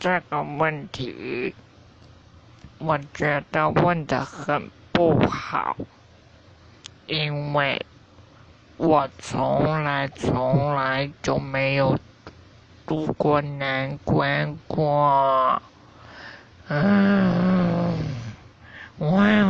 这个问题我觉得问的很不好因为我从来从来就没有度过难关过。嗯哇